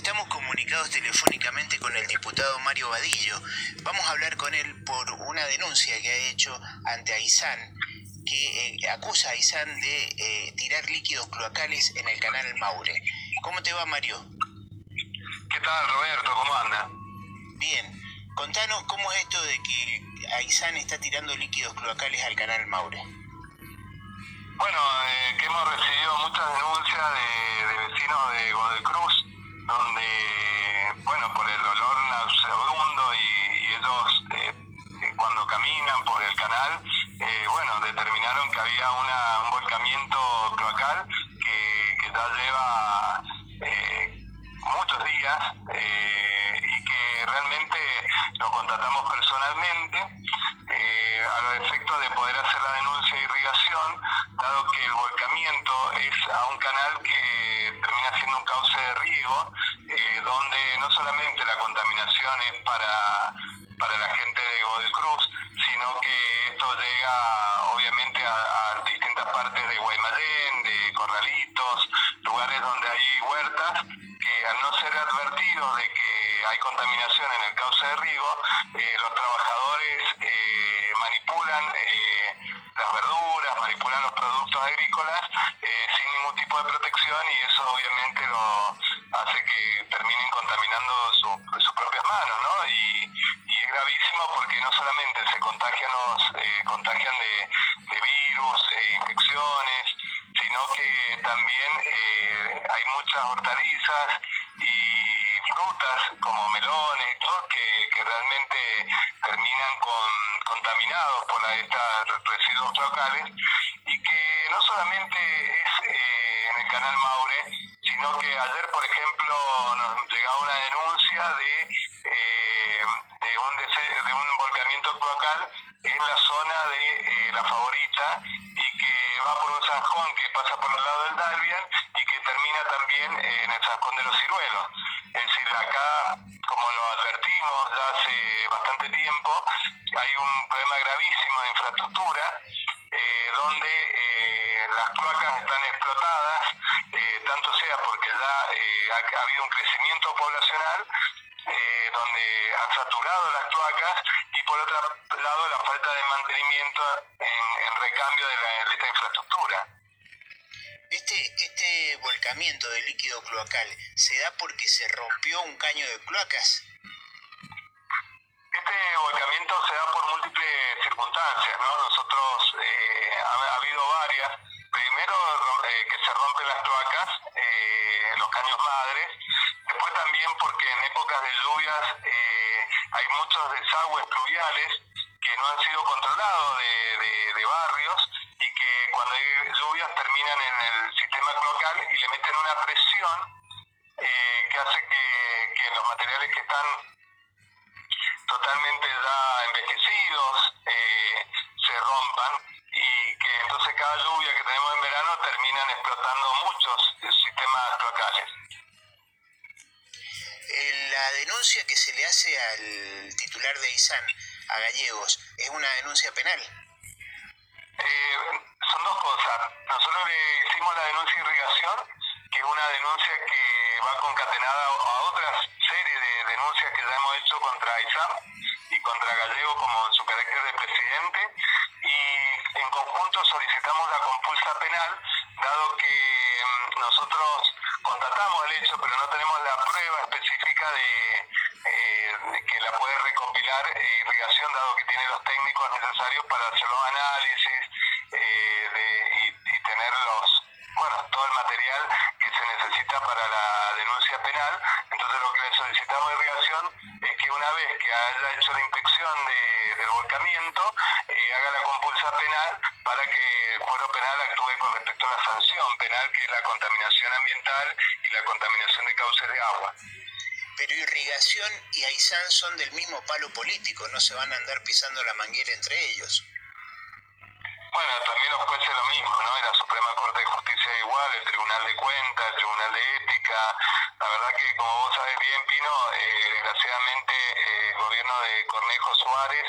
Estamos comunicados telefónicamente con el diputado Mario Vadillo. Vamos a hablar con él por una denuncia que ha hecho ante Aizán, que eh, acusa a Aizán de eh, tirar líquidos cloacales en el canal Maure. ¿Cómo te va, Mario? ¿Qué tal, Roberto? ¿Cómo anda? Bien. Contanos cómo es esto de que Aizán está tirando líquidos cloacales al canal Maure. Bueno, eh, que hemos recibido muchas denuncias de, de vecinos de Cruz donde, bueno, por el olor nauseabundo y, y ellos eh, eh, cuando caminan por el canal, eh, bueno, determinaron que había una, un volcamiento cloacal que, que ya lleva muchos días y que realmente lo contratamos personalmente a los efectos de poder hacer la denuncia de irrigación, dado que el volcamiento es a un canal que termina siendo un cauce de riego eh, donde no solamente la contaminación es para, para la gente de Godoy Cruz, sino que esto llega obviamente a, distintas partes de Guaymallén, de Corralitos, lugares donde hay huertas, que al no ser advertidos de que hay contaminación en el cauce de riego, eh, los trabajadores eh, manipulan las verduras, manipulan los productos agrícolas sin ningún tipo de protección y eso obviamente lo hace que terminen contaminando sus propias manos, ¿no? Y, es no solamente se contagian los eh, contagian de, virus, e infecciones, sino que también eh, hay muchas hortalizas y frutas como melones todo que, que realmente terminan con, contaminados por la, estos residuos locales y que no solamente es eh, en el canal Maure, sino que ayer, por ejemplo, nos llegaba una denuncia de, eh, de, un, de un volcamiento cloacal en la zona de eh, La Favorita y que va que pasa por el lado del Dalvian y que termina también en el zanjón de los ciruelos. Es decir, acá, como lo advertimos ya hace bastante tiempo, hay un problema gravísimo de infraestructura eh, donde las cloacas están explotadas tanto sea porque ya eh, ha, habido un crecimiento poblacional eh, donde han saturado las cloacas y por otro lado la falta de mantenimiento en, recambio de, esta infraestructura. Este, este volcamiento de líquido cloacal se da porque se rompió un caño de cloacas. Este volcamiento se da por múltiples circunstancias, ¿no? Nosotros eh, ha, habido varias. Primero que se rompen las cloacas eh, los caños madres. Después también porque en épocas de lluvias eh, hay muchos desagües pluviales que no han sido controlados de, barrios y que cuando hay terminan en el sistema cloacal y le meten una presión eh, que hace que, los materiales que están totalmente ya envejecidos se rompan y que entonces cada lluvia que tenemos en verano terminan explotando muchos sistemas locales. La denuncia que se le hace al titular de ISAN, a Gallegos, ¿es una denuncia penal? Eh, son dos cosas. Nosotros le hicimos la denuncia de irrigación, que es una denuncia que va concatenada a otras series de denuncias que ya hemos hecho contra ISAN y contra Gallego como en su carácter de presidente y en conjunto solicitamos la compulsa penal, dado que mm, nosotros constatamos el hecho, pero no tenemos la prueba específica de, eh, que la puede recopilar eh, irrigación, dado que tiene los técnicos necesarios para hacer los análisis eh, y, tener los, bueno, todo el material que se necesita para la denuncia penal. Entonces lo que le solicitamos a irrigación es que una vez que haya hecho la inspección de, del volcamiento, haga la compulsa penal para que el fuero penal actúe con respecto a la sanción penal, que es la contaminación ambiental y la contaminación de cauces de agua. Pero irrigación y Aysán son del mismo palo político, no se van a andar pisando la manguera entre ellos. Bueno, también los jueces lo mismo, ¿no? la Suprema Corte de Justicia igual, el Tribunal de Cuentas, el Tribunal de Ética. La verdad que, como vos sabés bien, Pino, eh, desgraciadamente eh, el gobierno de Cornejo Suárez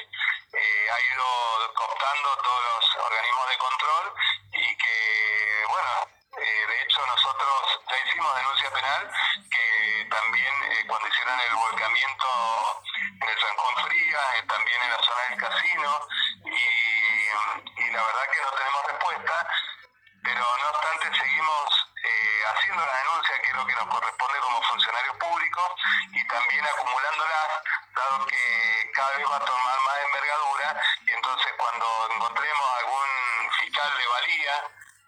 eh, ha ido cooptando todos los organismos de control y que, bueno, de hecho nosotros ya hicimos denuncia penal que también cuando hicieron el volcamiento en el San Juan también en la zona del casino, la verdad que no tenemos respuesta, pero no obstante seguimos haciendo la denuncia, que es lo que nos corresponde como funcionarios públicos, y también acumulándolas, dado que cada vez va a tomar más envergadura, y entonces cuando encontremos algún fiscal de valía,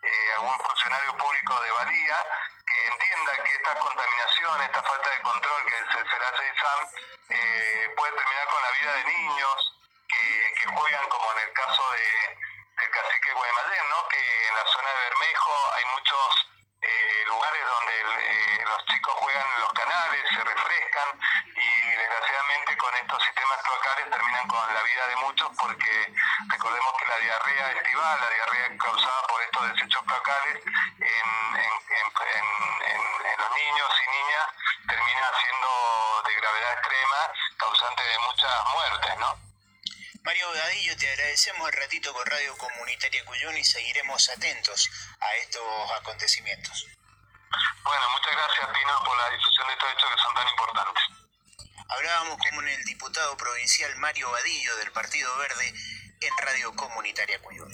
eh, algún funcionario público de valía, que entienda que esta contaminación, esta falta de control que se será CESAM, eh, puede terminar con la vida de niños que, que juegan, como en el caso de, del cacique Guaymallén, ¿no? que en la zona de Bermejo hay muchos eh, lugares donde eh, los chicos juegan en los canales, se refrescan y desgraciadamente con estos sistemas cloacales terminan con la vida de muchos porque recordemos que la diarrea estival, la diarrea causada por estos desechos cloacales en, los niños y niñas termina siendo de gravedad extrema, causante de muchas muertes, ¿no? Mario Gadillo, te agradecemos el ratito con Radio Comunitaria Cuyón y seguiremos atentos a estos acontecimientos. Bueno, muchas gracias Pino por la difusión de estos hechos que son tan importantes. Hablábamos con el diputado provincial Mario Vadillo del Partido Verde en Radio Comunitaria Cuyón.